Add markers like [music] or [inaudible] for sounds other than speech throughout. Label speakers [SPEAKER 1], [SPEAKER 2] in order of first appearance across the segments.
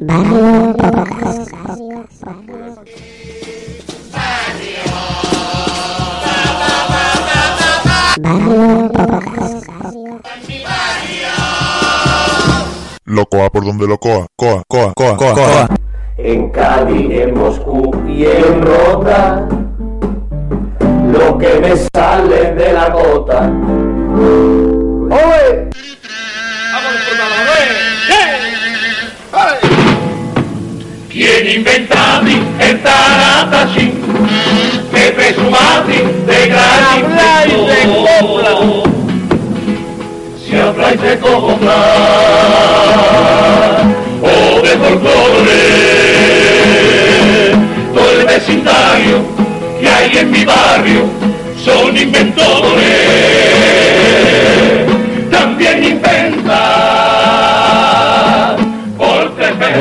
[SPEAKER 1] Barrio Podcast. Barrio Podcast.
[SPEAKER 2] Locoa por donde locoa. Coa, coa, coa, coa, coa.
[SPEAKER 3] en Cádiz, en Moscú y en Rota, lo que me sale de la gota. ¡Oye! ¿Quién inventati el taratachín? Que presumati de gran inventor. Si habláis de copla o de folclore, todo el vecindario que hay en mi barrio son inventores.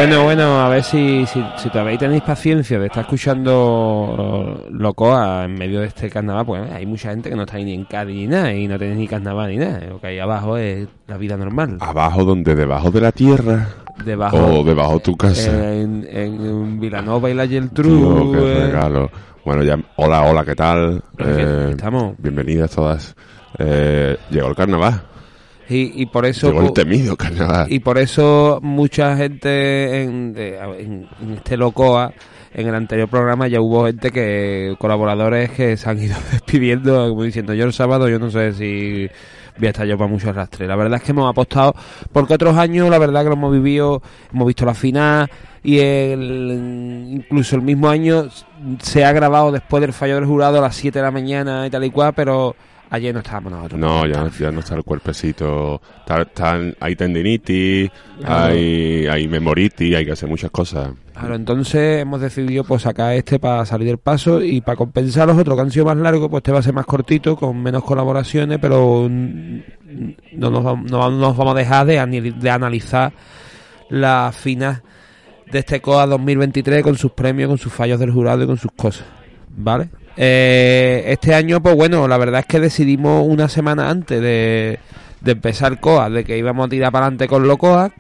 [SPEAKER 4] Bueno, bueno, a ver si, si, si todavía tenéis paciencia de estar escuchando eh, Locoa en medio de este carnaval, pues hay mucha gente que no está ni en Cádiz ni nada, y no tenéis ni carnaval ni nada. Lo que hay abajo es la vida normal.
[SPEAKER 5] Abajo donde, debajo de la tierra.
[SPEAKER 4] Debajo,
[SPEAKER 5] O debajo de tu casa.
[SPEAKER 4] en, en Vilanova y la Geltrú.
[SPEAKER 5] qué
[SPEAKER 4] eh,
[SPEAKER 5] regalo. Bueno, ya, hola, hola, ¿qué tal?
[SPEAKER 4] Aquí estamos.
[SPEAKER 5] Bienvenidas todas. Eh, llegó el carnaval.
[SPEAKER 4] Y, y por eso...
[SPEAKER 5] Llegó el
[SPEAKER 4] pu-
[SPEAKER 5] temido carnaval.
[SPEAKER 4] Y por eso mucha gente en, de- en- en este Locoa, en el anterior programa ya hubo gente que, colaboradores que se han ido [laughs] despidiendo, como diciendo yo el sábado, yo no sé si voy a estar yo para mucho arrastre. La verdad es que hemos apostado, porque otros años la verdad que lo hemos vivido, hemos visto la final y el, incluso el mismo año se ha grabado después del fallo del jurado a las 7 de la mañana y tal y cual, pero ayer no estábamos nosotros.
[SPEAKER 5] No, ya, ya no está el cuerpecito. Está- hay tendinitis,
[SPEAKER 4] Claro.
[SPEAKER 5] hay, hay memoritis, hay que hacer muchas cosas.
[SPEAKER 4] Claro, entonces hemos decidido pues sacar este para salir del paso y para compensar los otros que han sido más largos, pues este va a ser más cortito, con menos colaboraciones, pero no nos, no nos vamos a dejar de, de analizar la final de este COA 2023 con sus premios, con sus fallos del jurado y con sus cosas, ¿vale? Eh, este año, pues bueno, la verdad es que decidimos una semana antes de, de empezar COA, de que íbamos a tirar para adelante con los COAC,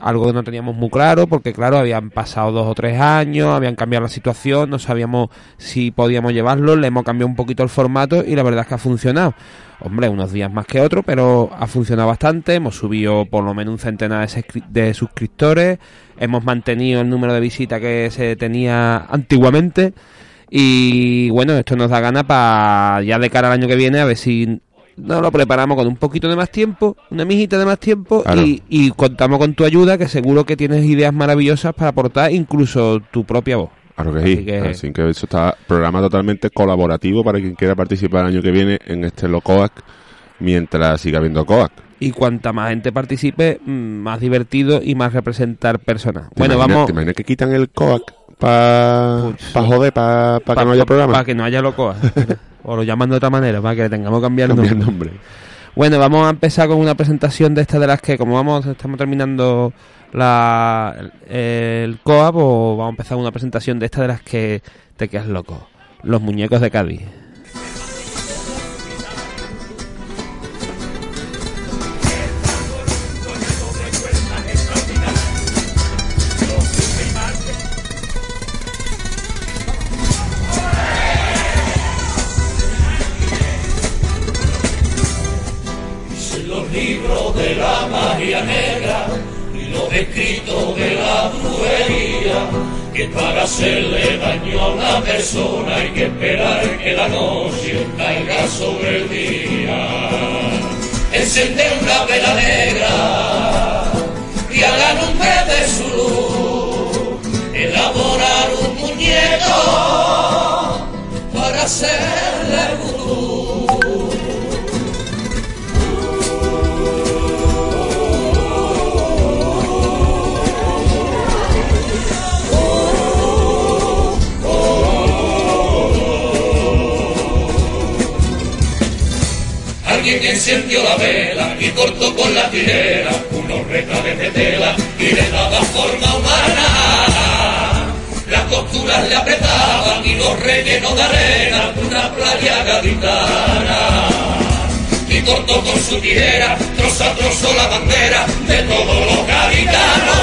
[SPEAKER 4] algo que no teníamos muy claro, porque claro, habían pasado dos o tres años, habían cambiado la situación, no sabíamos si podíamos llevarlo, le hemos cambiado un poquito el formato y la verdad es que ha funcionado. Hombre, unos días más que otros, pero ha funcionado bastante, hemos subido por lo menos un centenar de suscriptores, hemos mantenido el número de visitas que se tenía antiguamente y bueno, esto nos da gana para ya de cara al año que viene a ver si nos lo preparamos con un poquito de más tiempo, una mijita de más tiempo
[SPEAKER 5] Claro.
[SPEAKER 4] y, y contamos con tu ayuda que seguro que tienes ideas maravillosas para aportar incluso tu propia voz.
[SPEAKER 5] Claro que
[SPEAKER 4] Así
[SPEAKER 5] sí.
[SPEAKER 4] que-
[SPEAKER 5] Así que eso está programa totalmente colaborativo para quien quiera participar el año que viene en este Locoac mientras siga habiendo Coac.
[SPEAKER 4] Y cuanta más gente participe, mm, más divertido y más representar personas.
[SPEAKER 5] ¿Te
[SPEAKER 4] Bueno,
[SPEAKER 5] imaginas-
[SPEAKER 4] vamos
[SPEAKER 5] ¿Te imaginas que quitan el Coac para pa joder, para que no haya programa?
[SPEAKER 4] Para que no haya locoa. [laughs] o lo llaman de otra manera, para que le tengamos que cambiar el
[SPEAKER 5] Cambia el
[SPEAKER 4] nombre.
[SPEAKER 5] nombre.
[SPEAKER 4] Bueno, vamos a empezar con una presentación de estas de las que, como vamos, estamos terminando la, el, el COA, pues vamos a empezar una presentación de estas de las que te quedas loco. Los muñecos de Cádiz.
[SPEAKER 3] Que para hacerle daño a una persona hay que esperar que la noche caiga sobre el día. Encender una vela negra y a la de su luz. Elaborar un muñeco para hacerle vudú encendió la vela y cortó con la tirera unos reclaves de tela y le daba forma humana. Las costuras le apretaban y los rellenó de arena una playa gaditana. Y cortó con su tirera, trozo a trozo la bandera de todos los gaditanos.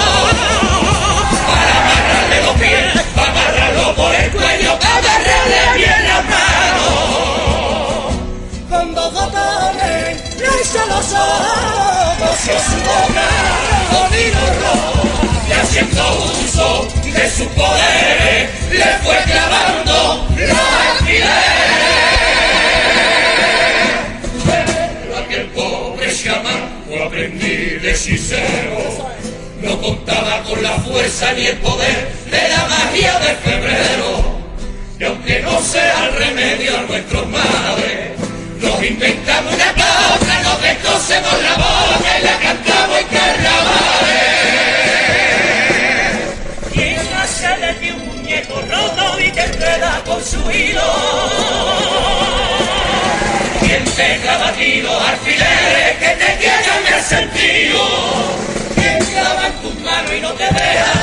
[SPEAKER 3] Para amarrarle los pies, para amarrarlo por el cuello, para agarrarle bien su con y haciendo uso de su poder le fue clavando los alfileres. Pero aquel pobre chamanco aprendí de hechicero no contaba con la fuerza ni el poder de la magia de febrero. Y aunque no sea el remedio a nuestros males, nos inventamos una cosa, nos descosemos la boca y la cantamos en carnavales. ¿Quién hace de un muñeco roto y te enreda con su hilo? ¿Quién te clava tiros, alfileres que te quieran el sentido? ¿Quién clava en tus manos y no te deja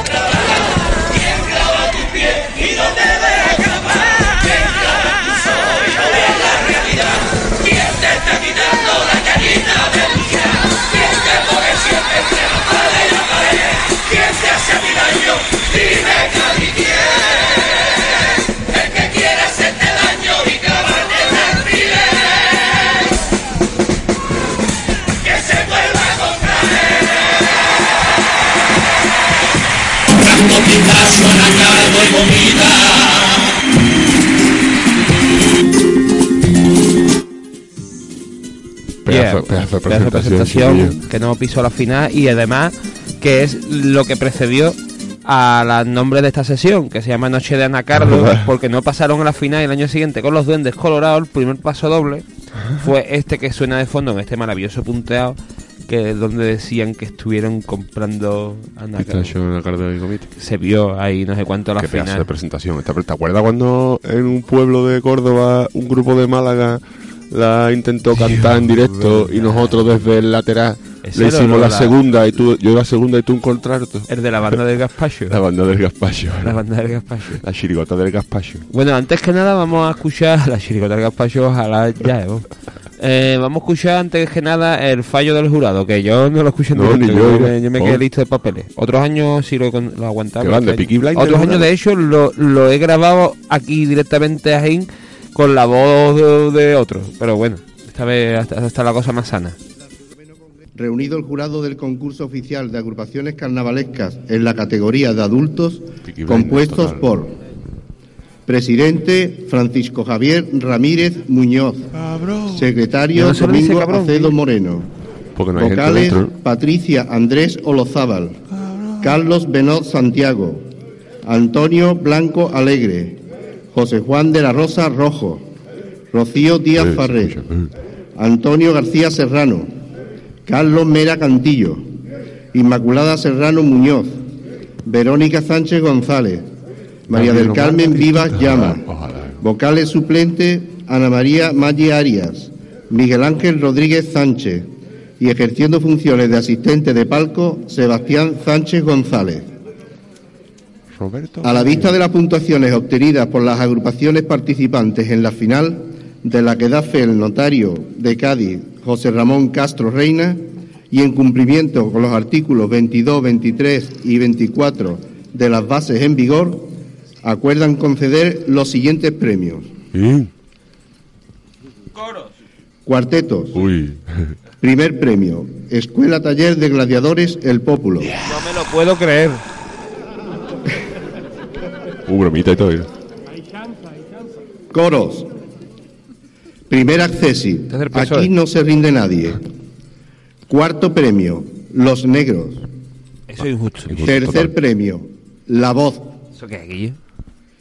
[SPEAKER 5] Pedazo,
[SPEAKER 4] Yeah,
[SPEAKER 5] pedazo de
[SPEAKER 4] pedazo de
[SPEAKER 5] presentación.
[SPEAKER 4] que no pisó la final y además que es lo que precedió al nombre de esta sesión, que se llama Noche de Ana Carlos, porque no pasaron a la final el año siguiente con los Duendes Colorados, el primer paso doble fue este que suena de fondo en este maravilloso punteado, que es donde decían que estuvieron comprando Ana Carlos.
[SPEAKER 5] Pistacho en la carta de comité.
[SPEAKER 4] Se vio ahí no sé cuánto a la
[SPEAKER 5] Qué pedazo de
[SPEAKER 4] final.
[SPEAKER 5] presentación. ¿Te te acuerdas cuando en un pueblo de Córdoba un grupo de Málaga la intentó cantar en directo y nosotros desde el lateral Le hicimos la,
[SPEAKER 4] la-
[SPEAKER 5] segunda y tú yo la segunda y tú un contrato?
[SPEAKER 4] El de la banda del Gaspacho.
[SPEAKER 5] La banda del Gaspacho.
[SPEAKER 4] La banda del Gaspacho.
[SPEAKER 5] La chirigota del Gaspacho.
[SPEAKER 4] Bueno, antes que nada vamos a escuchar la chiricota del Gaspacho, ojalá ya, eh. Eh, vamos a escuchar antes que nada el fallo del jurado, que yo no lo escuché
[SPEAKER 5] No, ni yo,
[SPEAKER 4] yo me quedé
[SPEAKER 5] oh.
[SPEAKER 4] listo de papeles. Otros años sí lo, lo aguantaba.
[SPEAKER 5] ¿Qué van, de Peaky
[SPEAKER 4] año-
[SPEAKER 5] Blinders,
[SPEAKER 4] Otros años, de hecho, lo, lo he grabado aquí directamente a Jaén con la voz de, de otro. Pero bueno, esta vez está, está la cosa más sana.
[SPEAKER 6] Reunido el jurado del concurso oficial de agrupaciones carnavalescas en la categoría de adultos, compuestos por Presidente Francisco Javier Ramírez Muñoz, Secretario Domingo Acedo. Moreno, vocales. Patricia Andrés Olozábal, Carlos Benot Santiago, Antonio Blanco Alegre, José Juan de la Rosa Rojo, Rocío Díaz
[SPEAKER 5] Eh,
[SPEAKER 6] Farré,
[SPEAKER 5] eh.
[SPEAKER 6] Antonio García Serrano, Carlos Mera Cantillo, Inmaculada Serrano Muñoz, Verónica Sánchez González, María del Carmen. Vivas Llama, vocales suplente Ana María Maggi Arias, Miguel Ángel Rodríguez Sánchez y ejerciendo funciones de asistente de palco Sebastián Sánchez González.
[SPEAKER 5] Roberto.
[SPEAKER 6] A la vista de las puntuaciones obtenidas por las agrupaciones participantes en la final, de la que da fe el notario de Cádiz, José Ramón Castro Reina, y en cumplimiento con los artículos 22, 23 y 24 de las bases en vigor, acuerdan conceder los siguientes premios.
[SPEAKER 5] Sí.
[SPEAKER 6] Cuartetos.
[SPEAKER 5] Uy.
[SPEAKER 6] Primer premio, Escuela Taller de Gladiadores El Pópulo.
[SPEAKER 4] No me lo puedo creer.
[SPEAKER 5] Un bromita y todo. ¿eh?
[SPEAKER 6] Coros. Primer
[SPEAKER 4] PSOE.
[SPEAKER 6] Aquí no se rinde nadie. Cuarto premio, Los Negros.
[SPEAKER 4] Eso es injusto.
[SPEAKER 6] Tercer
[SPEAKER 5] total.
[SPEAKER 6] premio, La Voz.
[SPEAKER 4] ¿Eso qué es, Guillo?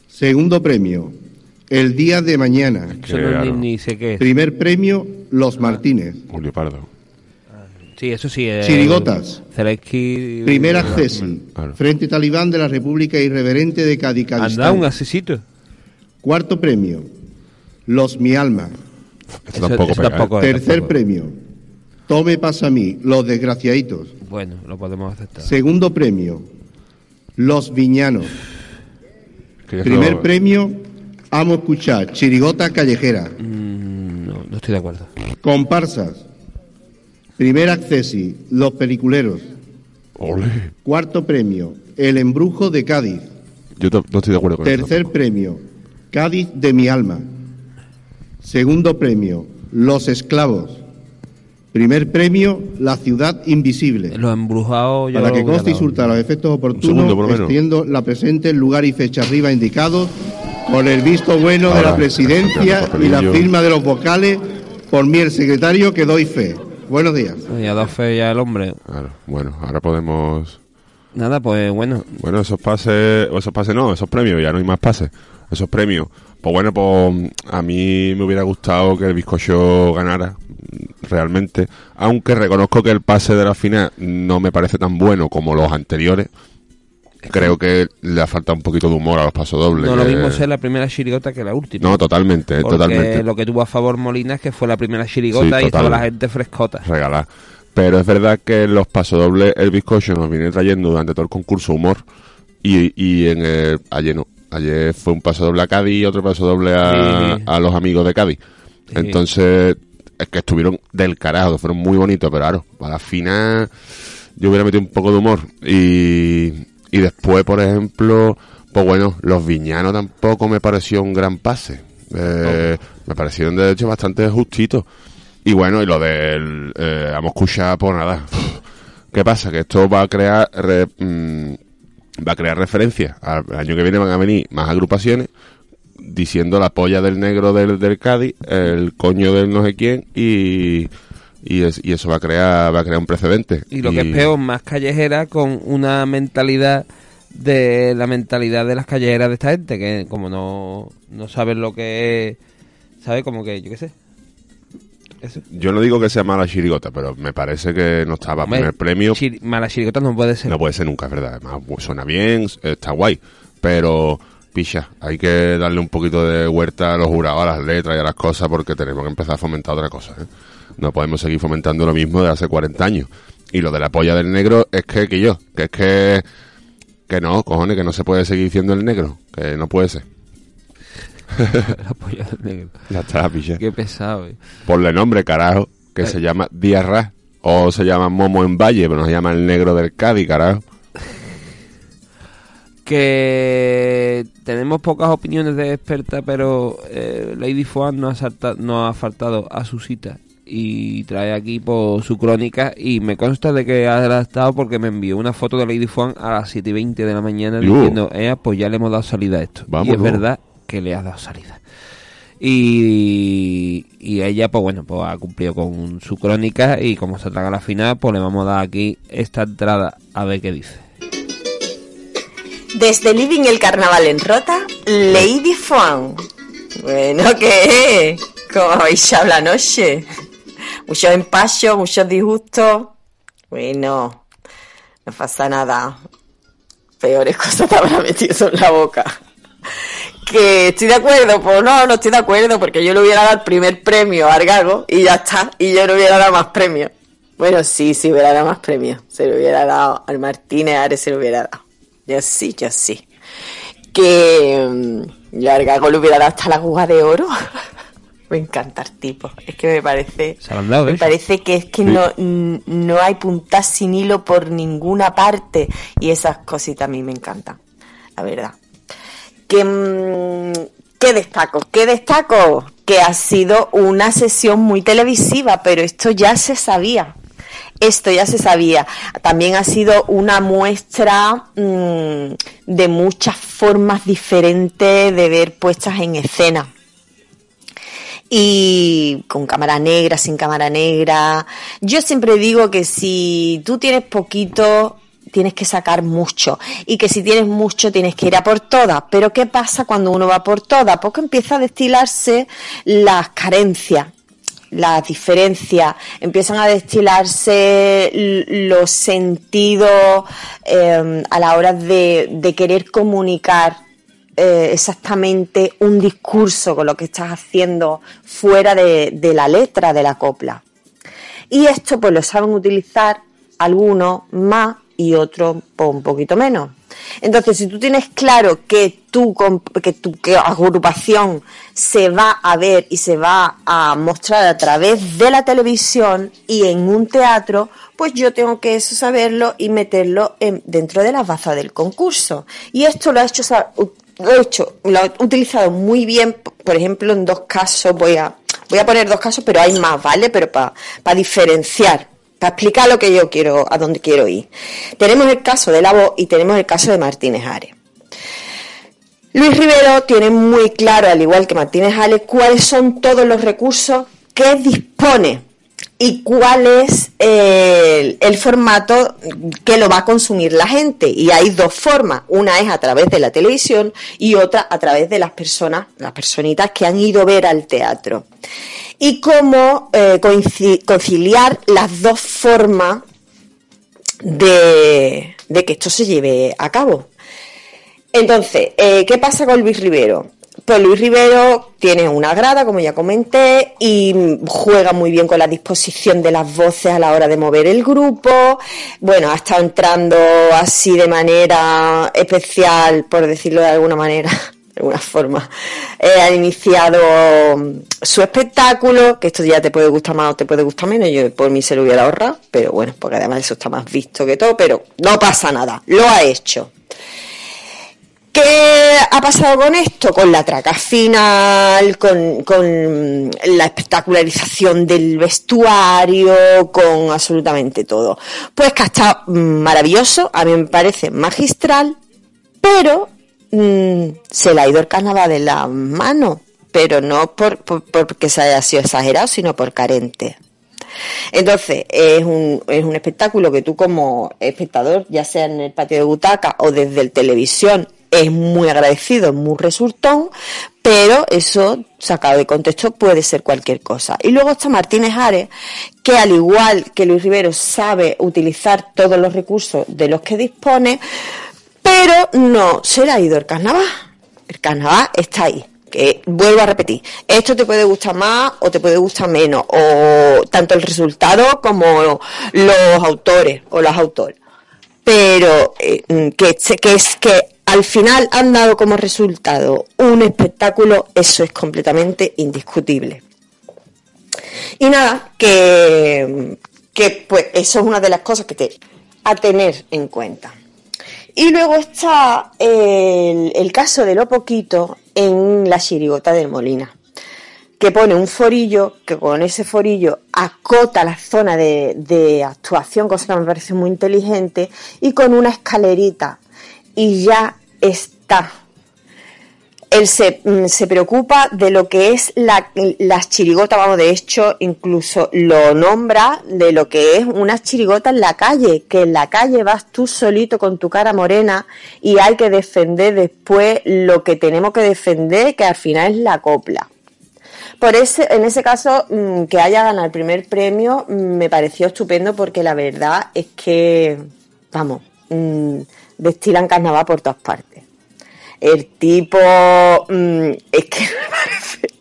[SPEAKER 6] Segundo premio, El Día de Mañana.
[SPEAKER 4] Eso no, ni, ni sé qué es.
[SPEAKER 6] Primer premio, Los Martínez.
[SPEAKER 5] Julio Pardo.
[SPEAKER 4] Sí, eso sí. es
[SPEAKER 6] Chirigotas.
[SPEAKER 4] Zelensky.
[SPEAKER 6] Primer accesi.
[SPEAKER 5] Claro.
[SPEAKER 6] Frente Talibán de la República Irreverente de
[SPEAKER 4] Anda,
[SPEAKER 6] Cadicavistán.
[SPEAKER 4] un asesito.
[SPEAKER 6] Cuarto premio, Los Mi Alma.
[SPEAKER 4] Eso-
[SPEAKER 5] tampoco
[SPEAKER 4] eso
[SPEAKER 5] pega,
[SPEAKER 4] tampoco
[SPEAKER 5] ¿eh?
[SPEAKER 4] es.
[SPEAKER 6] Tercer
[SPEAKER 4] tampoco.
[SPEAKER 6] premio, Tome Pasa a mí, Los Desgraciaditos.
[SPEAKER 4] Bueno, lo podemos aceptar.
[SPEAKER 6] Segundo premio, Los Viñanos. Primer
[SPEAKER 5] lo-
[SPEAKER 6] premio, Amo Escuchar, Chirigota Callejera.
[SPEAKER 4] Mm, no, no estoy de acuerdo.
[SPEAKER 6] Comparsas. Primer accesi, Los Peliculeros.
[SPEAKER 5] Ole.
[SPEAKER 6] Cuarto premio, El Embrujo de Cádiz.
[SPEAKER 5] Yo no estoy de acuerdo con eso.
[SPEAKER 6] Tercer premio, Cádiz de mi alma. Segundo premio, Los Esclavos. Primer premio, La Ciudad Invisible.
[SPEAKER 4] Los embrujados yo
[SPEAKER 6] Para que conste y surta los efectos oportunos, extiendo la presente en lugar y fecha arriba indicados con el visto bueno de la presidencia y la firma de los vocales por mí el secretario que doy fe. Buenos días.
[SPEAKER 4] Ya dado fe ya el hombre.
[SPEAKER 5] Claro, bueno, ahora podemos...
[SPEAKER 4] Nada, pues bueno.
[SPEAKER 5] Bueno, esos pases, o esos pases no, esos premios, ya no hay más pases. Esos premios. Pues bueno, pues a mí me hubiera gustado que el bizcocho ganara, mm, realmente. Aunque reconozco que el pase de la final no me parece tan bueno como los anteriores. Creo que le ha faltado un poquito de humor a los pasodobles.
[SPEAKER 4] No lo mismo ser la primera chirigota que la última.
[SPEAKER 5] No, totalmente,
[SPEAKER 4] Porque
[SPEAKER 5] totalmente.
[SPEAKER 4] lo que tuvo a favor Molina es que fue la primera chirigota
[SPEAKER 5] Sí,
[SPEAKER 4] y
[SPEAKER 5] total.
[SPEAKER 4] la gente frescota.
[SPEAKER 5] regalar. Pero es verdad que los pasodobles, el bizcocho nos viene trayendo durante todo el concurso humor. Y, y en el, ayer no. Ayer fue un pasodoble a Cádiz y otro pasodoble a,
[SPEAKER 4] Sí.
[SPEAKER 5] a los amigos de Cádiz.
[SPEAKER 4] Sí.
[SPEAKER 5] Entonces, es que estuvieron del carajo, fueron muy bonitos, pero claro, para la final yo hubiera metido un poco de humor. Y, y después, por ejemplo, pues bueno, los viñanos tampoco me pareció un gran pase. Eh, Me parecieron de hecho bastante justitos. Y bueno, y lo del eh, a escuchar, pues nada. [laughs] ¿Qué pasa? Que esto va a crear re- mm, va a crear referencias. Al año que viene van a venir más agrupaciones diciendo la polla del negro del, del Cádiz, el coño del no sé quién y y, es- y eso va a crear va a crear un precedente.
[SPEAKER 4] Y lo que es peor, más callejera con una mentalidad de la mentalidad de las callejeras de esta gente, que como no, no saben lo que es, ¿sabe? Como que, yo qué sé. Eso.
[SPEAKER 5] Yo no digo que sea mala chirigota, pero me parece que no estaba.
[SPEAKER 4] Hombre,
[SPEAKER 5] primer premio
[SPEAKER 4] mala chirigota no puede ser.
[SPEAKER 5] no puede ser nunca, es verdad. Además, suena bien, está guay, pero picha, hay que darle un poquito de huerta a los jurados, a las letras y a las cosas, porque tenemos que empezar a fomentar otra cosa. ¿eh? No podemos seguir fomentando lo mismo de hace 40 años. Y lo de la polla del negro es que, que yo, que es que, que no, cojones, que no se puede seguir diciendo el negro, que no puede ser.
[SPEAKER 4] La polla del negro.
[SPEAKER 5] Ya está.
[SPEAKER 4] Qué pesado, eh.
[SPEAKER 5] Ponle nombre, carajo, que
[SPEAKER 4] Eh.
[SPEAKER 5] se llama Diarra. O se llama Momo en Valle, pero no se llama el negro del Cádiz, carajo. [laughs]
[SPEAKER 4] que tenemos pocas opiniones de experta, pero eh, Lady Fuan no ha, no ha faltado a su cita y trae aquí por su crónica y me consta de que ha adaptado porque me envió una foto de Lady Fuan a las 7 y 20 de la mañana
[SPEAKER 5] Yo.
[SPEAKER 4] diciendo, eh, pues ya le hemos dado salida a esto. y
[SPEAKER 5] Vámonos.
[SPEAKER 4] es verdad que le ha dado salida. Y, y ella, pues bueno, pues ha cumplido con su crónica y como se traga la final, pues le vamos a dar aquí esta entrada a ver qué dice.
[SPEAKER 7] Desde Living el Carnaval en Rota, Lady Fuan. Bueno, ¿qué? ¿Cómo habéis hablado la noche? Muchos empachos, muchos disgustos. Bueno, no pasa nada. Peores cosas te habrá metido en la boca. Que estoy de acuerdo, pues no, no estoy de acuerdo, porque yo le hubiera dado el primer premio a Argago y ya está, y yo no hubiera dado más premios. Bueno, sí, sí hubiera dado más premios. Se lo hubiera dado al Martínez, Ares se lo hubiera dado. Yo sí, yo sí. Que mm, yo a Argago le hubiera dado hasta la aguja de oro. [laughs] me encanta el tipo. Es que me parece.
[SPEAKER 4] Se han dado,
[SPEAKER 7] me
[SPEAKER 4] ¿eh?
[SPEAKER 7] parece que es que
[SPEAKER 5] Sí.
[SPEAKER 7] no, no hay puntas sin hilo por ninguna parte. Y esas cositas a mí me encantan. La verdad. Que, mm, ¿Qué destaco? ¿Qué destaco? Que ha sido una sesión muy televisiva, pero esto ya se sabía. Esto ya se sabía. También ha sido una muestra mm, de muchas formas diferentes de ver puestas en escena y con cámara negra, sin cámara negra. Yo siempre digo que si tú tienes poquito, tienes que sacar mucho y que si tienes mucho tienes que ir a por todas. Pero ¿qué pasa cuando uno va por todas? Porque empieza a destilarse las carencias las diferencias, empiezan a destilarse los sentidos eh, a la hora de, de querer comunicar eh, exactamente un discurso con lo que estás haciendo fuera de, de la letra de la copla. Y esto pues lo saben utilizar algunos más y pues, un poquito menos. Entonces, si tú tienes claro que tu, que tu agrupación se va a ver y se va a mostrar a través de la televisión y en un teatro, pues yo tengo que eso saberlo y meterlo en- dentro de las bazas del concurso. Y esto lo ha hecho, lo ha hecho, lo ha utilizado muy bien, por ejemplo, en dos casos voy a, Voy a poner dos casos, pero hay más, ¿vale? Pero para diferenciar, para explicar lo que yo quiero, a dónde quiero ir. Tenemos el caso de la voz y tenemos el caso de Martínez Ares. Luis Rivero tiene muy claro, al igual que Martínez Ares, cuáles son todos los recursos que dispone y cuál es el, formato que lo va a consumir la gente. Y hay dos formas. Una es a través de la televisión y otra a través de las personas, las personitas que han ido a ver al teatro. Y cómo eh, conciliar las dos formas de, de, que esto se lleve a cabo. Entonces, eh, ¿qué pasa con Luis Rivero? Pues Luis Rivero tiene una grada, como ya comenté, y juega muy bien con la disposición de las voces a la hora de mover el grupo. Bueno, ha estado entrando así de manera especial, por decirlo de alguna manera, [laughs] de alguna forma. Eh, ha iniciado su espectáculo, que esto ya te puede gustar más o te puede gustar menos. Yo por mí se lo hubiera ahorrado, pero bueno, porque además eso está más visto que todo, pero no pasa nada, lo ha hecho. ¿Qué ha pasado con esto? Con la traca final, con, la espectacularización del vestuario, con absolutamente todo. Pues que ha estado maravilloso, a mí me parece magistral, pero mm, se le ha ido el carnaval de la mano, pero no por, porque se haya sido exagerado, sino por carente. Entonces, es un, es un espectáculo que tú como espectador, ya sea en el patio de butaca o desde el televisión, es muy agradecido, muy resultón, pero eso sacado de contexto puede ser cualquier cosa. Y luego está Martínez Ares, que al igual que Luis Rivero sabe utilizar todos los recursos de los que dispone, pero no se le ha ido el carnaval. El carnaval está ahí. Que vuelvo a repetir, esto te puede gustar más o te puede gustar menos, o tanto el resultado como los autores o las autores pero eh, que, es que al final han dado como resultado un espectáculo, eso es completamente indiscutible. Y nada, que, pues eso es una de las cosas que te a tener en cuenta. Y luego está el, caso de lo poquito en la chirigota del Molina, que pone un forillo, que con ese forillo acota la zona de, de actuación, cosa que me parece muy inteligente, y con una escalerita. Y ya está. Él se, mm, se, preocupa de lo que es la, las chirigotas, vamos, de hecho, incluso lo nombra de lo que es una chirigota en la calle, que en la calle vas tú solito con tu cara morena y hay que defender después lo que tenemos que defender, que al final es la copla. Por ese, en ese caso, mm, que haya ganado el primer premio mm, me pareció estupendo porque la verdad es que, vamos, destilan carnaval por todas partes. El tipo mm, es que [laughs] me parece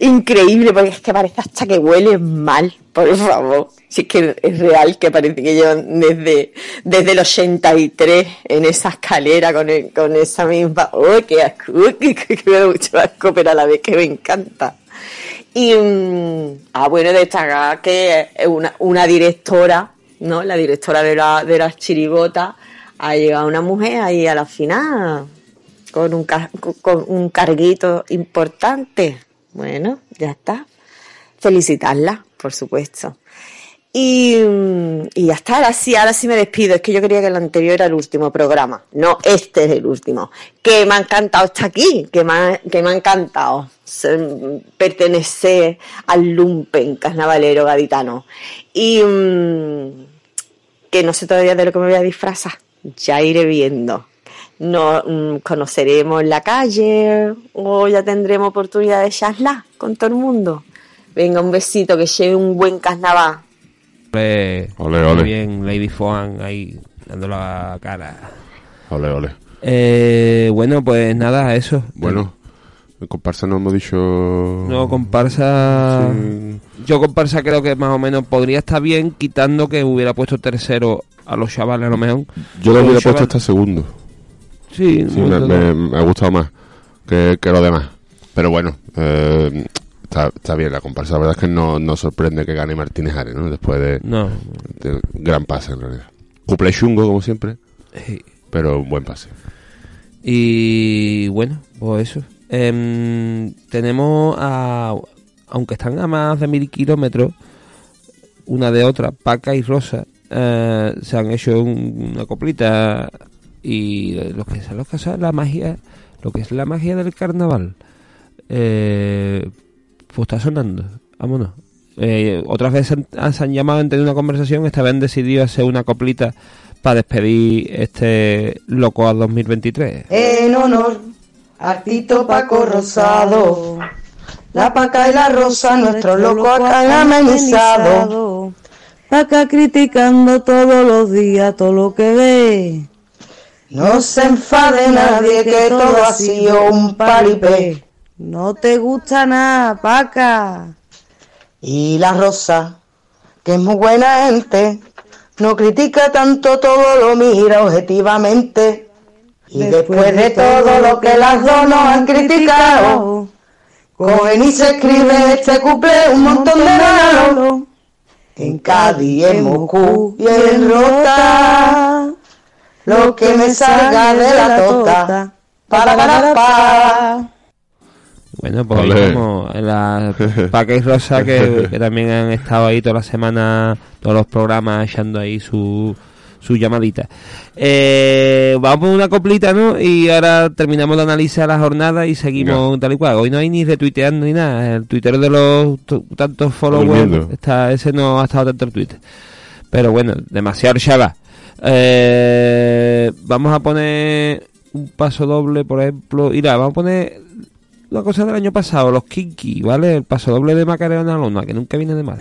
[SPEAKER 7] increíble porque es que parece hasta que huele mal, por favor. Si es que es real que parece que llevan desde, desde el 83 en esa escalera con, con esa misma... ¡Oh, qué asco! [laughs] Que, me asco, pero a la vez que me encanta. Y, mm, ah, bueno, destacar que una, una directora, ¿no? La directora de la, de las chirigotas ha llegado una mujer ahí a la final con un, con un carguito importante. Bueno, ya está. Felicitarla, por supuesto. Y, y ya está, ahora sí, ahora sí me despido. Es que yo quería que el anterior era el último programa. No, este es el último. Que me ha encantado estar aquí, que me que me ha encantado pertenecer al lumpen carnavalero gaditano. Y mm, que no sé todavía de lo que me voy a disfrazar ya iré viendo. Nos mm, conoceremos en la calle o ya tendremos oportunidad de charlar con todo el mundo. Venga, un besito, que lleve un buen carnaval.
[SPEAKER 5] Ole, ole.
[SPEAKER 4] Bien, Lady Foan ahí dando la cara.
[SPEAKER 5] Ole, ole.
[SPEAKER 4] Eh, bueno, pues nada, eso.
[SPEAKER 5] Bueno, en comparsa no hemos dicho.
[SPEAKER 4] No, comparsa. Yo comparsa creo que más o menos podría estar bien, quitando que hubiera puesto tercero a los chavales a lo mejor.
[SPEAKER 5] Yo lo hubiera puesto hasta segundo.
[SPEAKER 4] Sí,
[SPEAKER 5] me, ha gustado más que, que lo demás. Pero bueno, eh, está, bien la comparsa. La verdad es que no, no sorprende que gane Martínez Ares, ¿no? Después de,
[SPEAKER 4] no.
[SPEAKER 5] gran pase en realidad. Cumple chungo, como siempre. Pero un buen pase.
[SPEAKER 4] Y bueno, pues eso. Em, tenemos a, aunque están a más de mil kilómetros, una de otra, Paca y Rosa, eh, se han hecho un- una coplita y lo que es lo que es la magia, lo que es la magia del carnaval, eh, pues está sonando, vámonos. Eh, otras veces han- se han llamado a tener una conversación, esta vez han decidido hacer una coplita para despedir este Locoa 2023.
[SPEAKER 8] En honor a Tito Paco Rosado, la paca y la rosa, nuestro loco acá han amenizado. Paca criticando todos los días todo lo que ve. No se enfade nadie que todo ha sido un paripé. No te gusta nada, Paca. Y la rosa, que es muy buena gente, no critica tanto todo, lo mira objetivamente. Y después de todo lo que las dos nos han criticado, cogen y se escribe este cuplé un montón de regalos. En Cádiz, en Moscú y en Rota, lo que me salga de la tota. Para, para, para.
[SPEAKER 4] Bueno, pues
[SPEAKER 5] Ole.
[SPEAKER 4] como en la [laughs] Paca y Rosa que, que también han estado ahí toda la semana, todos los programas echando ahí su, su llamadita. Eh, vamos por una coplita, ¿no? Y ahora terminamos de analizar la jornada y seguimos tal y cual. Hoy no hay ni retuiteando ni nada. El Twitter de los tantos followers, está, ese no ha estado tanto el Twitter. Pero bueno, demasiado chava. Eh, vamos a poner un paso doble, por ejemplo. Mira, vamos a poner una cosa del año pasado, los Kinky, ¿vale? El paso doble de Macarena Lona, que nunca viene de mal.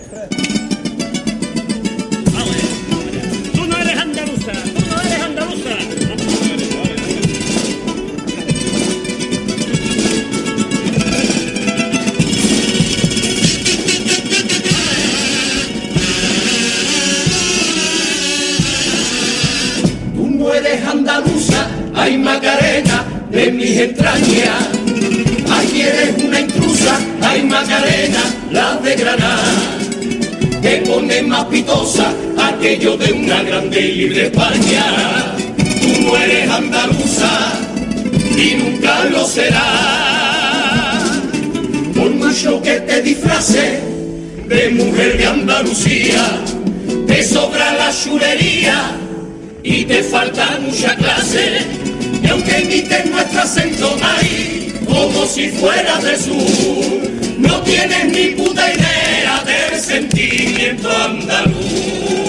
[SPEAKER 3] De una grande y libre España. Tú no eres andaluza y nunca lo serás. Por mucho que te disfrace de mujer de Andalucía, te sobra la chulería y te falta mucha clase. Y aunque imites nuestro acento maíz, como si fuera del sur, no tienes ni puta idea del sentimiento andaluz.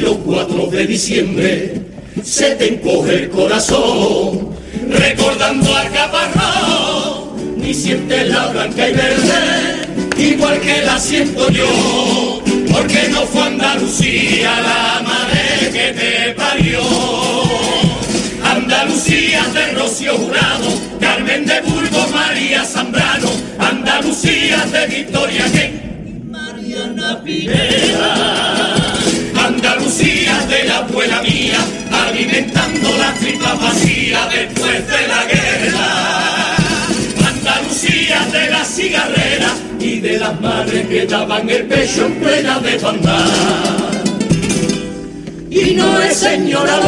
[SPEAKER 3] Los 4 de diciembre se te encoge el corazón, recordando a Caparrón, ni sientes la blanca y verde, igual que la siento yo, porque no fue Andalucía la madre que te parió. Andalucía de Rocío Jurado, Carmen de Burgos, María Zambrano, Andalucía de Victoria Ken, Mariana Pineda. Las madres que daban el pecho en plena de Y no es señora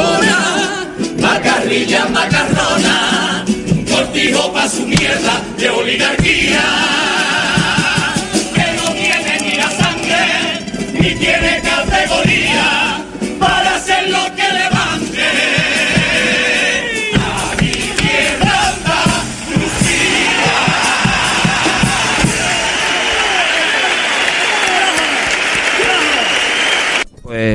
[SPEAKER 3] macarrilla macarrona, un cortijo pa' su mierda de oligarquía. Que no tiene ni la sangre, ni tiene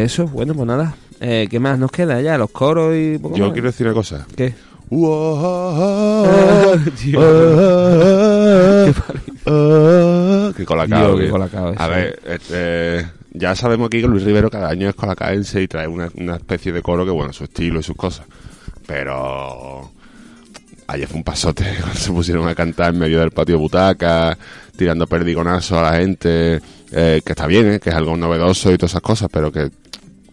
[SPEAKER 4] eso, bueno, pues nada. Eh, ¿Qué más nos queda ya? Los coros y poco
[SPEAKER 5] Yo
[SPEAKER 4] más?
[SPEAKER 5] quiero decir una cosa.
[SPEAKER 4] ¿Qué? [laughs]
[SPEAKER 5] Que colacao.
[SPEAKER 4] Dios, qué
[SPEAKER 5] que-
[SPEAKER 4] colacao,
[SPEAKER 5] A ver, este, ya sabemos aquí que Luis Rivero cada año es colacaense y trae una, una especie de coro que, bueno, su estilo y sus cosas. Pero ayer fue un pasote [laughs] cuando se pusieron a cantar en medio del patio de butaca, tirando perdigonazos a la gente, eh, que está bien, ¿eh? que es algo novedoso y todas esas cosas, pero que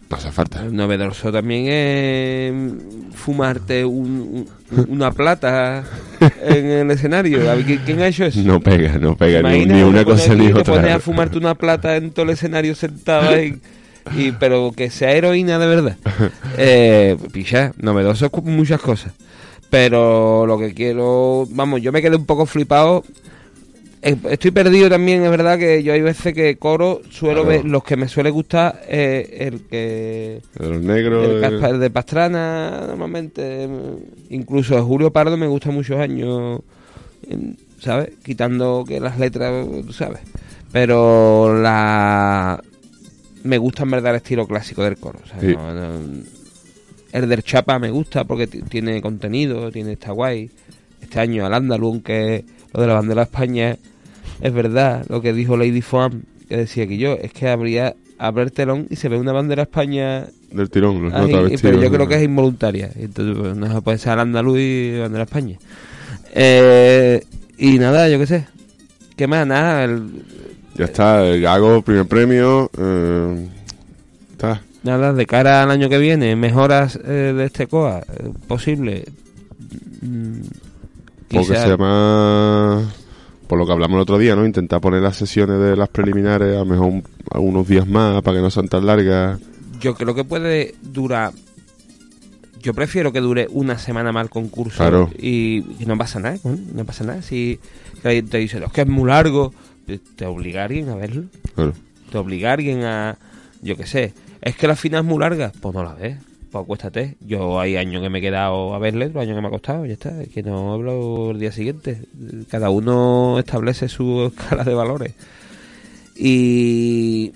[SPEAKER 5] no hace falta.
[SPEAKER 4] Novedoso también es fumarte un- un- una plata [laughs] en el escenario. ¿quién, ha hecho eso?
[SPEAKER 5] No pega, no pega ni, una
[SPEAKER 4] pones
[SPEAKER 5] cosa ni
[SPEAKER 4] y Te
[SPEAKER 5] otra.
[SPEAKER 4] pones a fumarte una plata en todo el escenario sentado ahí. [laughs] Y, pero que sea heroína de verdad. Eh, picha, novedoso muchas cosas. Pero lo que quiero, vamos, yo me quedé un poco flipado estoy perdido también, es verdad que yo hay veces que coro suelo
[SPEAKER 5] Claro.
[SPEAKER 4] ver, los que me suele gustar eh, el que
[SPEAKER 5] De los negros.
[SPEAKER 4] el,
[SPEAKER 5] eh,
[SPEAKER 4] de Pastrana normalmente, eh, incluso Julio Pardo me gusta muchos años, ¿sabes? Quitando que las letras, sabes. Pero la me gusta en verdad el estilo clásico del coro, o sea,
[SPEAKER 5] Sí.
[SPEAKER 4] no- no- el del Chapa me gusta porque ti- tiene contenido, tiene está guay. Este año al Andalún, que lo de la bandera de España, es verdad lo que dijo Lady Foam, que decía que yo, es que habría abre el telón y se ve una bandera de España
[SPEAKER 5] Del tirón,
[SPEAKER 4] pero yo creo que es involuntaria. Entonces pues, no se puede ser al andaluz y bandera de España. Eh, y nada, yo qué sé. ¿Qué más? Nada, el-
[SPEAKER 5] Ya está, el Gago, primer premio. eh, está.
[SPEAKER 4] nada, de cara al año que viene, mejoras eh, de este COA, eh, posible. Mm.
[SPEAKER 5] Por lo que hablamos el otro día, ¿no? Intentar poner las sesiones de las preliminares a lo mejor un- algunos días más para que no sean tan largas.
[SPEAKER 4] Yo creo que puede durar. Yo prefiero que dure una semana más el concurso
[SPEAKER 5] Claro.
[SPEAKER 4] y, y no pasa nada, coño, no pasa nada. Si te dice, "No, es que es muy largo, te, te obliga a alguien a verlo.
[SPEAKER 5] Claro.
[SPEAKER 4] Te obliga a alguien a, yo qué sé, es que la final es muy larga, pues no la ves, pues acuéstate. Yo hay años que me he quedado a verle, otros años que me ha costado, ya está, es que no hablo el día siguiente. Cada uno establece su [laughs] escala de valores. Y,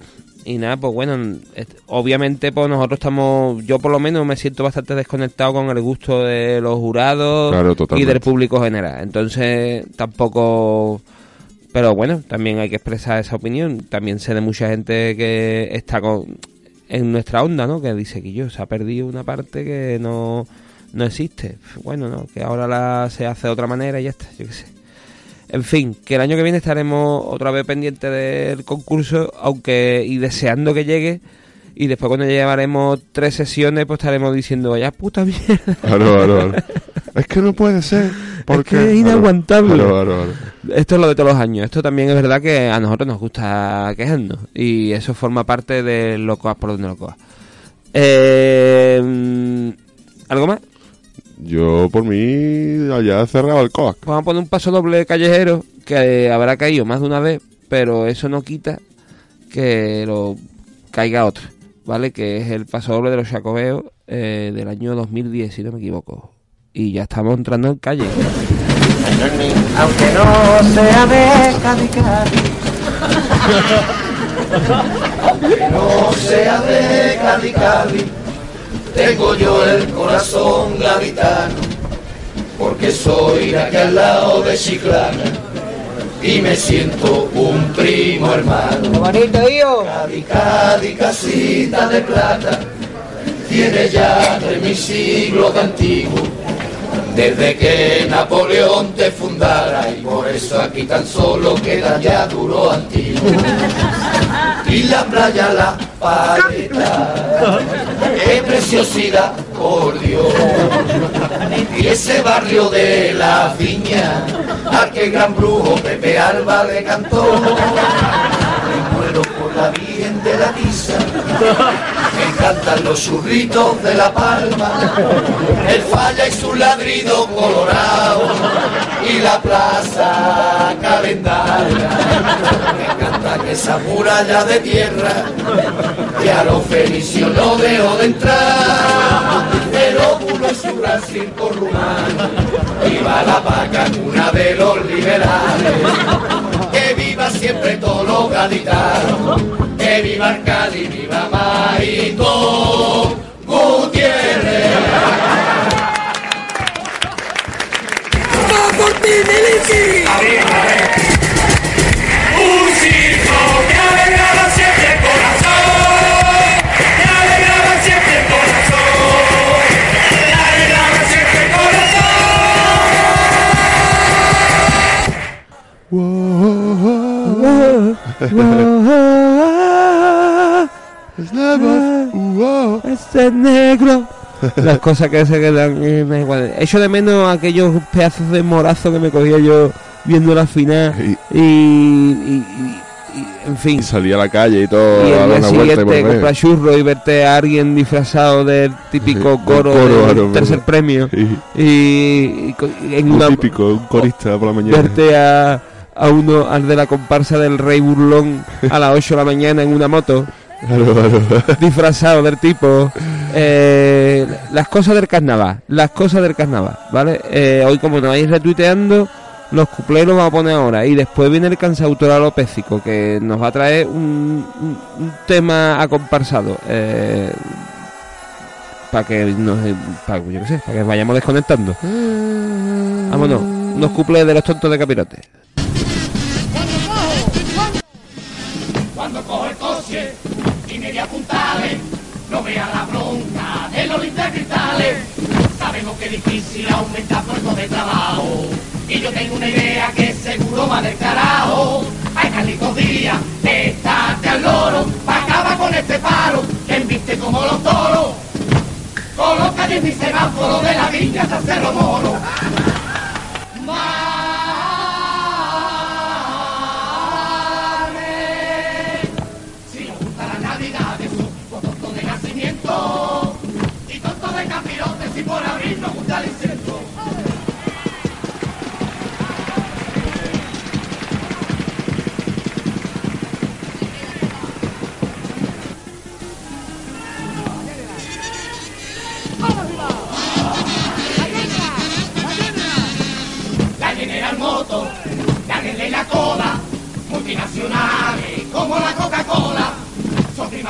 [SPEAKER 4] y nada, pues bueno, obviamente pues nosotros estamos, yo por lo menos me siento bastante desconectado con el gusto de los jurados
[SPEAKER 5] Claro,
[SPEAKER 4] y del público general. Entonces tampoco... Pero bueno, también hay que expresar esa opinión. También sé de mucha gente que está con, en nuestra onda, ¿no? Que dice que yo se ha perdido una parte que no, no existe. Bueno, no, que ahora la se hace de otra manera y ya está, yo qué sé. En fin, que el año que viene estaremos otra vez pendientes del concurso, aunque y deseando que llegue. Y después cuando llevaremos tres sesiones, pues estaremos diciendo, vaya puta mierda.
[SPEAKER 5] Claro, claro, claro. [laughs] es que no puede ser. Porque
[SPEAKER 4] que es inaguantable. Esto es lo de todos los años. Esto también es verdad que a nosotros nos gusta quejarnos. Y eso forma parte de lo coas por donde lo coas. Eh, ¿Algo más?
[SPEAKER 5] Yo, por mí, allá cerraba el COAC.
[SPEAKER 4] Vamos a poner un paso doble callejero que habrá caído más de una vez, pero eso no quita que lo caiga otro, ¿vale? Que es el paso doble de los Jacobeos eh, del año 2010, si no me equivoco. Y ya estamos entrando en calle.
[SPEAKER 8] Aunque no sea de Cádiz, Cádiz.
[SPEAKER 9] no sea de Cádiz, tengo yo el corazón gaditano, porque soy de aquí al lado de Chiclana y me siento un primo hermano.
[SPEAKER 8] bonito, hijo.
[SPEAKER 9] Cádiz, Cádiz, casita de plata, tiene ya tres mil siglos de antiguo, desde que Napoleón te fundara, y por eso aquí tan solo queda ya duro antiguo. [laughs] Y la playa La Paleta, qué preciosidad, por Dios. Y ese barrio de la viña, que el gran brujo Pepe Alba le cantó. Me muero por la Virgen de la Tiza, me encantan los churritos de La Palma, el falla y su ladrido colorado, y la plaza Me encanta que esa muralla de tierra, que a los fenicios no dejó de entrar, el óvulo es gran circo rumano, viva la vaca, cuna de los liberales. Que viva siempre todos los gaditanos, que viva Cádiz, viva Marito Gutiérrez. Un circo que alegraba siempre el corazón, que alegraba siempre el corazón, que alegraba siempre el
[SPEAKER 4] Este negro. [laughs] Las cosas que se quedan eh, me igual. Echo de menos aquellos pedazos de morazo que me cogía yo viendo la final. Y, y- y- y- en fin.
[SPEAKER 5] Y salía a la calle y todo,
[SPEAKER 4] Y el día siguiente comprar churros y verte a alguien disfrazado del típico
[SPEAKER 5] Del
[SPEAKER 4] coro, del tercer premio. Y, en una,
[SPEAKER 5] típico, un corista por la mañana.
[SPEAKER 4] verte a, a uno, al de la comparsa del Rey Burlón a las 8 de la mañana en una moto,
[SPEAKER 5] Claro, claro.
[SPEAKER 4] disfrazado del tipo. Eh, las cosas del carnaval, las cosas del carnaval, ¿vale? Eh, hoy como nos vais retuiteando, los cuplés los vamos a poner ahora. Y después viene el cansautor alopécico, que nos va a traer un, un- un tema acomparsado. Eh, para que nos, para, yo qué sé, para que vayamos desconectando. Vámonos, unos cuplés de los tontos de capirote.
[SPEAKER 10] Que difícil aumentar puestos de trabajo. Y yo tengo una idea que seguro va del carajo. Ay, Carlitos Díaz, estate al loro, pa' acabar con este paro, que embiste como los toros. Coloca en mi semáforo de la viña hasta Cerro Moro.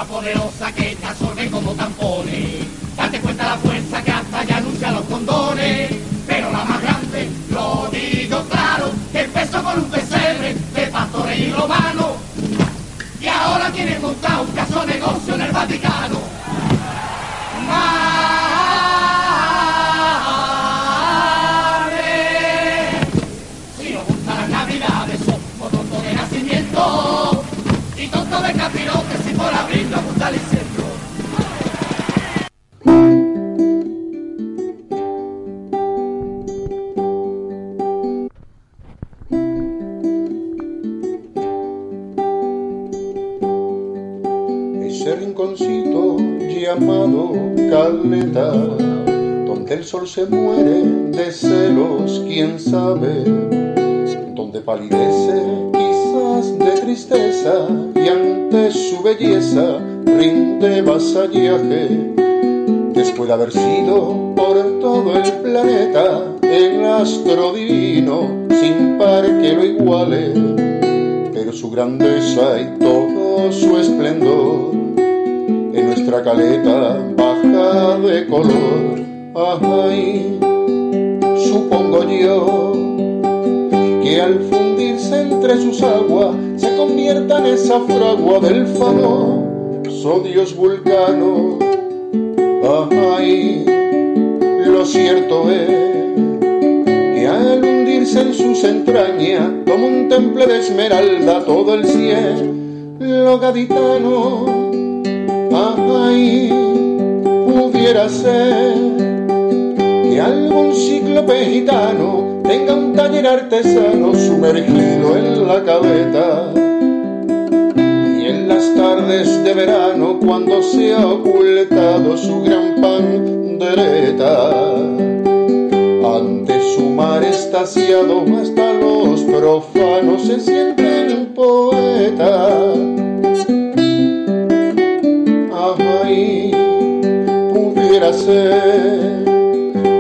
[SPEAKER 10] Poderosas que te absorben como tampones. Anuncia los condones, pero la más grande, lo digo claro, que empezó con un pesebre de pastores y romanos, y ahora tiene montado un caso negocio en el Vaticano.
[SPEAKER 11] Llamado Caleta, donde el sol se muere de celos, quién sabe, donde palidece quizás de tristeza y ante su belleza rinde vasallaje. Después de haber sido por todo el planeta el astro divino, sin par que lo iguale, pero su grandeza y todo su esplendor en nuestra caleta baja de color. Ay, supongo yo que al fundirse entre sus aguas se convierta en esa fragua del famoso dios vulcano. Ay, lo cierto es que al hundirse en sus entrañas como un temple de esmeralda todo el cielo gaditano, ay, pudiera ser que algún cíclope gitano tenga un taller artesano sumergido en la cabeta. Y en las tardes de verano, cuando se ha ocultado su gran pandereta, ante su mar estasiado hasta los profanos se sienten poetas.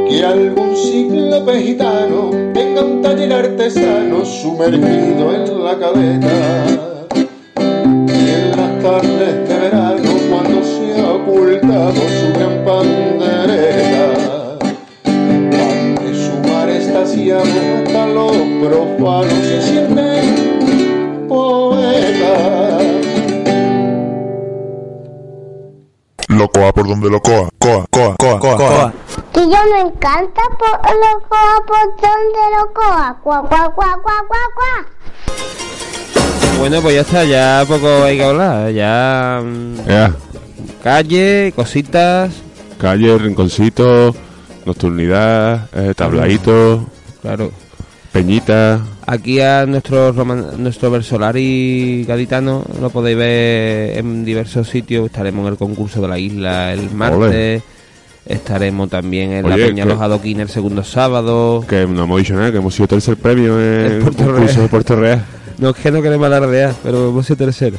[SPEAKER 11] Que algún cíclope gitano tenga un taller artesano sumergido en la cabeta. Y en las tardes de verano, cuando se ha ocultado su gran pandereta, ante su mar estasiado hasta los profanos se sienten
[SPEAKER 2] Locoa por donde locoa. Coa, coa, coa, coa, coa.
[SPEAKER 1] Que yo me encanta por locoa por donde locoa. Cuá, cuá, cuá, cuá, cuá, cuá.
[SPEAKER 4] Bueno, pues ya está, ya poco hay que hablar. Ya. mm,
[SPEAKER 5] Ya.
[SPEAKER 4] Calle, cositas.
[SPEAKER 5] Calle, rinconcito, nocturnidad, eh, tabladito,
[SPEAKER 4] Claro.
[SPEAKER 5] Peñita.
[SPEAKER 4] Aquí a nuestro roman- nuestro Versolari gaditano lo podéis ver en diversos sitios. Estaremos en el concurso de la isla el martes. Estaremos también en
[SPEAKER 5] Oye,
[SPEAKER 4] la Peña Los Adoquines el segundo sábado.
[SPEAKER 5] Que no hemos dicho nada, que hemos sido tercer premio en
[SPEAKER 4] En
[SPEAKER 5] el
[SPEAKER 4] Puerto
[SPEAKER 5] concurso
[SPEAKER 4] Real.
[SPEAKER 5] de Puerto Real.
[SPEAKER 4] No es que no queremos alardear, pero hemos sido tercero.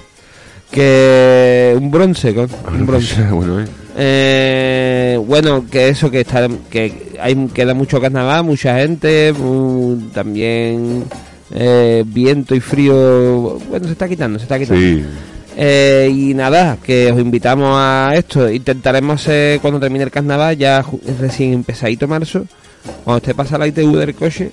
[SPEAKER 4] Que un bronce, con, un bronce. [laughs]
[SPEAKER 5] bueno, eh.
[SPEAKER 4] Eh, bueno, que eso, que está, que hay queda mucho carnaval, mucha gente, también eh, viento y frío. Bueno, se está quitando, se está quitando.
[SPEAKER 5] Sí.
[SPEAKER 4] Eh, y nada, que os invitamos a esto. Intentaremos eh, cuando termine el carnaval, ya recién empezadito marzo, cuando esté pasada la ITV del coche,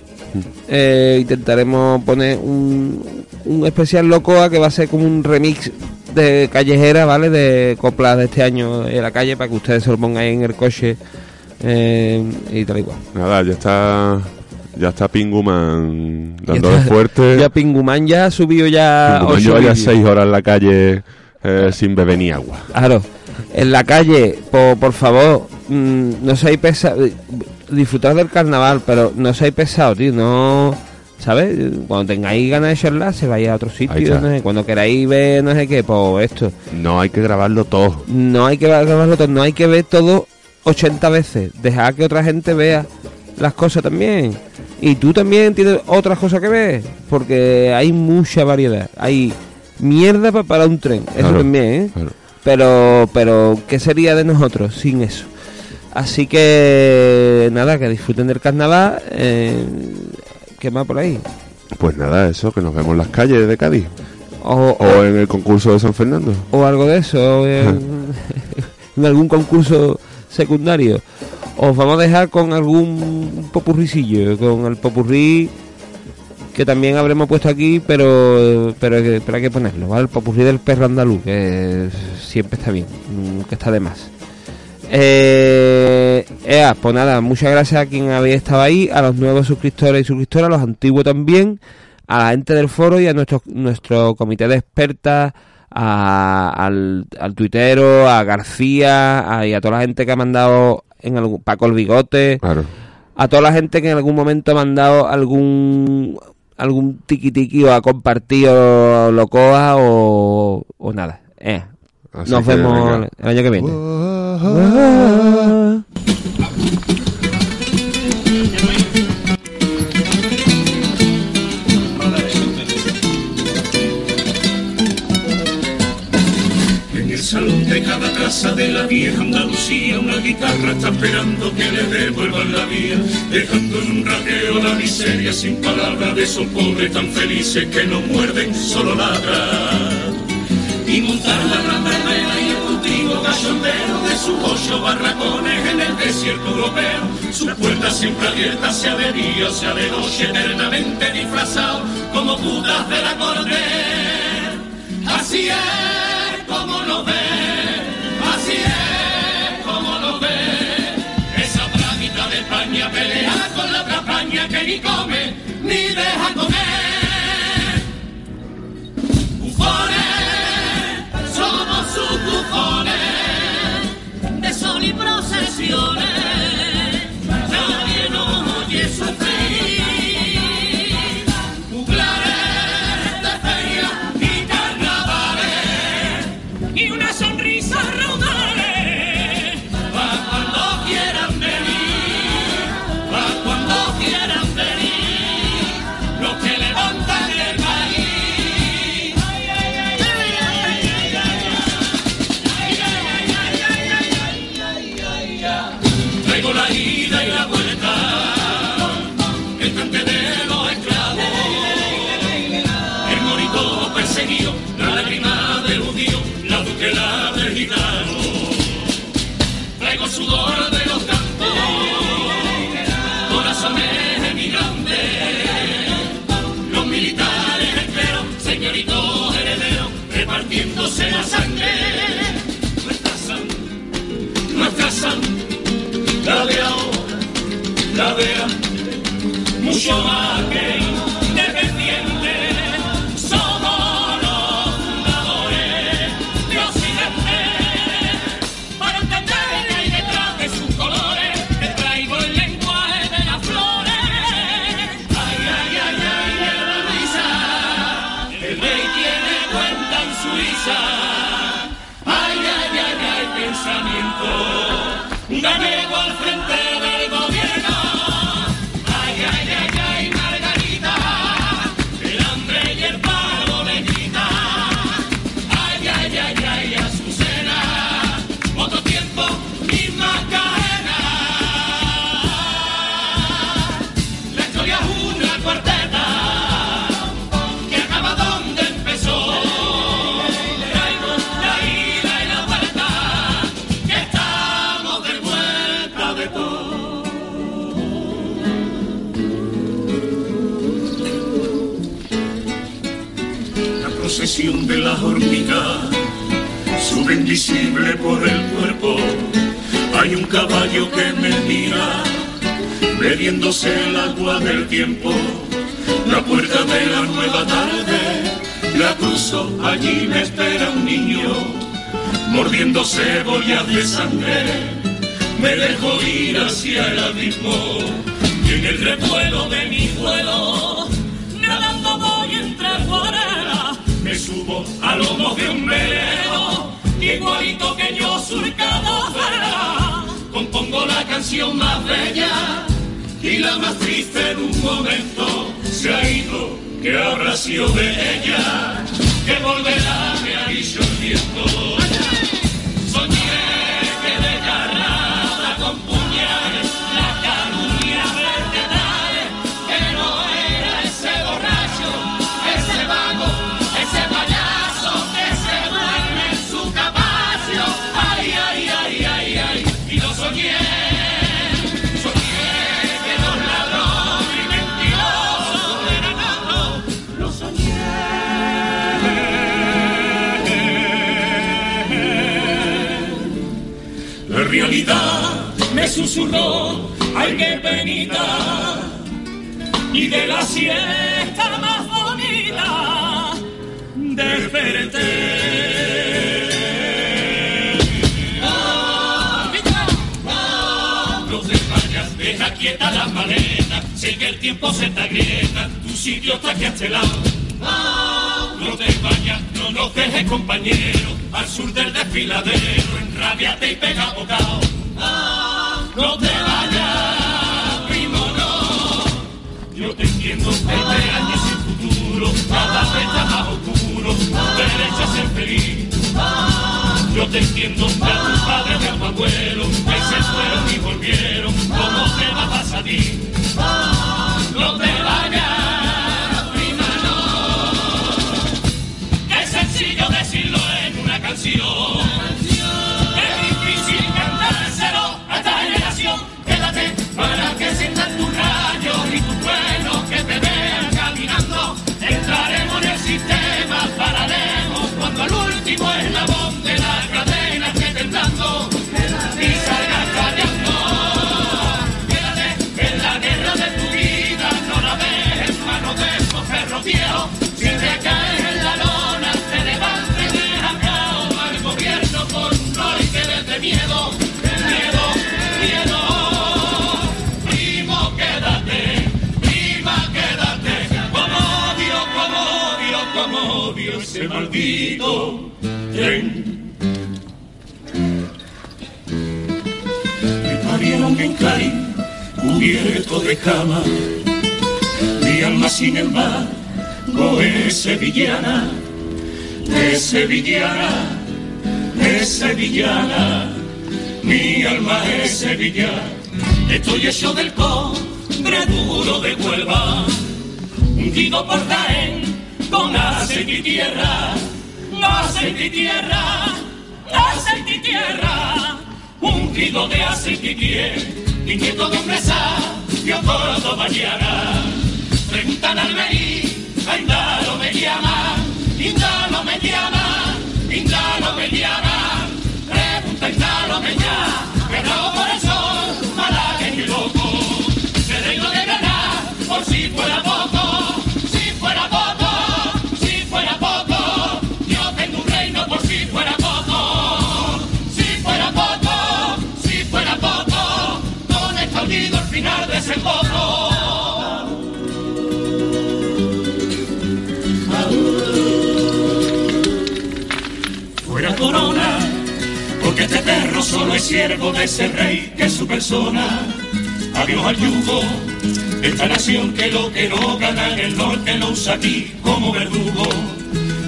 [SPEAKER 4] eh, intentaremos poner un, un especial locoa que va a ser como un remix de callejera, ¿vale? De coplas de este año en la calle para que ustedes se lo pongáis en el coche eh, y tal igual.
[SPEAKER 5] Nada, ya está. Ya está Pinguman
[SPEAKER 4] está-
[SPEAKER 5] fuerte.
[SPEAKER 4] Ya Pinguman ya ha subido ya.
[SPEAKER 5] Pinguman lleva ya seis horas en la calle eh, sin beber ni agua.
[SPEAKER 4] Claro, en la calle, por, por favor, mm, no seáis pesados. Disfrutar del carnaval, pero no seáis pesados, tío. No. ¿Sabes? Cuando tengáis ganas de charlar, se vaya a otro sitio. no sé, Cuando queráis ver, no sé qué, pues esto.
[SPEAKER 5] No hay que grabarlo todo.
[SPEAKER 4] No hay que grabarlo todo, no hay que ver todo 80 veces. Dejar que otra gente vea las cosas también. Y tú también tienes otras cosas que ver. Porque hay mucha variedad. Hay mierda para parar un tren. Eso
[SPEAKER 5] Claro,
[SPEAKER 4] también, ¿eh?
[SPEAKER 5] claro.
[SPEAKER 4] Pero, pero, ¿qué sería de nosotros sin eso? Así que, nada, que disfruten del carnaval. Eh, ¿Qué más por ahí?
[SPEAKER 5] Pues nada, eso, que nos vemos en las calles de Cádiz.
[SPEAKER 4] O,
[SPEAKER 5] O en el concurso de San Fernando.
[SPEAKER 4] o algo de eso, o en, [laughs] [laughs] en algún concurso secundario. Os vamos a dejar con algún popurricillo, con el popurrí que también habremos puesto aquí, pero pero, hay que- pero hay que ponerlo, ¿vale? El popurrí del perro andaluz, que siempre está bien, nunca está de más. Eh, ea, pues nada, muchas gracias a quien había estado ahí, a los nuevos suscriptores y suscriptoras, a los antiguos también, a la gente del foro y a nuestro, nuestro comité de expertas, a- al, al tuitero, a García, a, y a toda la gente que ha mandado en algún, Paco el Bigote,
[SPEAKER 5] Claro.
[SPEAKER 4] a toda la gente que en algún momento ha mandado algún algún tiki tiki o ha compartido locoa o, o nada. Eh,
[SPEAKER 5] Así
[SPEAKER 4] nos
[SPEAKER 5] que,
[SPEAKER 4] vemos
[SPEAKER 5] venga.
[SPEAKER 4] el año que viene.
[SPEAKER 9] En el salón de cada casa de la vieja Andalucía una guitarra está esperando que le devuelvan la vía, dejando en un raqueo la miseria sin palabras de esos pobres tan felices que no muerden, solo ladran. Y montar la gran verbena y el cultivo cachondeo de sus ocho barracones en el desierto europeo, sus puertas siempre abiertas, sea de día o sea de noche, eternamente disfrazados como putas de la corte. Así es como lo ve, así es como lo ve. Esa plaguita de España pelea con la otra que ni come Getting invisible por el cuerpo. Hay un caballo que me mira, bebiéndose el agua del tiempo. La puerta de la nueva tarde, la cruzo, allí me espera un niño, mordiendo cebollas de sangre. Me dejo ir hacia el abismo y en el revuelo de mi vuelo, nadando voy entre fuera, me subo a lomos de un velero, igualito que yo surcado fuera, compongo la canción más bella y la más triste en un momento se ha ido, que habrá sido de ella, que volverá, me ha dicho el viento. Susurró, ay qué penita, y de la siesta más bonita desperté. Ah, No deja quieta la maleta, sé que el tiempo se te agrieta, tu sitio está aquí a este lado. Ah, No te vayas, no nos dejes compañero, al sur del desfiladero, enrabiate y pega bocado. No te vayas, primo, no. Yo te entiendo, este año sin futuro, cada vez está más oscuro, derecha a ser feliz. Yo te entiendo, de a tu padre, de a tu abuelo, que se fueron y volvieron, ¿cómo te va a pasar a ti? Último eslabón de la cadena temblando y salgas callando. Quédate en la guerra de tu vida, no la ves en manos de esos perros viejos. Si te caes en la lona, te levantes y dejas al gobierno por no y que les dé miedo, miedo, miedo. Primo, quédate, prima, quédate, como odio, como odio, como odio ese maldito tren. Me parieron en Clarín, cubierto de cama, mi alma sin embargo es sevillana, es sevillana, es sevillana, mi alma es sevillana. Estoy hecho del cobre duro de Huelva, hundido por Jaén con aceite y tierra, aceite y tierra, aceite y tierra, ungido de aceite y mi nieto de hombre sabio Córdoba mañana. Preguntan al Merí, Indalo me llama, Indalo me llama, Indalo me llama, pregunta Indalo me llama, ganado por el sol, malagueño y loco, se reino de ganar, por si fuera poco, perro solo es siervo de ese rey que es su persona. Adiós al yugo, esta nación que lo que no gana en el norte lo usa aquí como verdugo.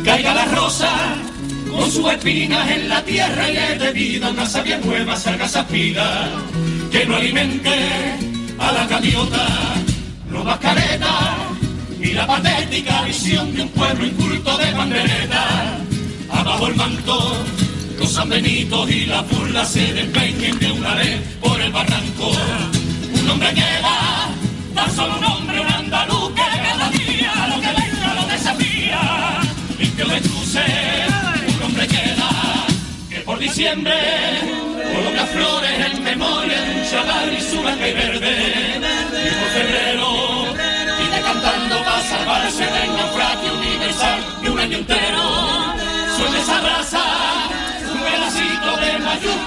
[SPEAKER 9] Caiga la rosa con sus espinas en la tierra y le dé vida una savia nueva, salga pila que no alimente a la gaviota, no más careta y la patética visión de un pueblo inculto de bandereta. Abajo el manto, los sanbenitos y la burla se despeñen de una vez por el barranco. Un hombre queda, tan solo un hombre, un andaluz que cada día lo que venga lo desafía. Y que lo un hombre queda, que por diciembre coloca flores en memoria de un chaval y su blanca verde. Y por febrero, viene cantando para salvarse del naufragio universal de un año entero. Suele esa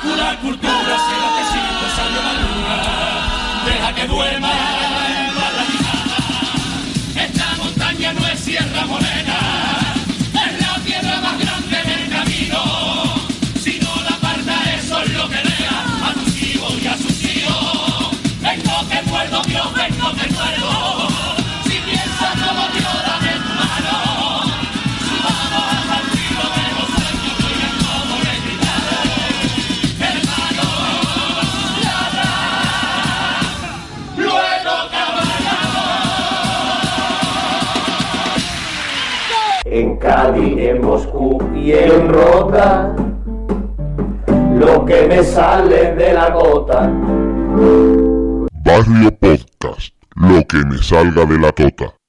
[SPEAKER 9] mayúscula cultura, si lo que siento salió la luna, deja que duerma en la. Esta montaña no es Sierra Morena, es la piedra más grande del camino. Si no la aparta, eso es lo que deja a tus hijos y a sus hijos. Vengo que muerdo, Dios, vengo que muerdo.
[SPEAKER 12] En Cádiz, en Moscú y en Rota, lo que me sale de la gota.
[SPEAKER 2] Barrio Podcast, lo que me salga de la tota.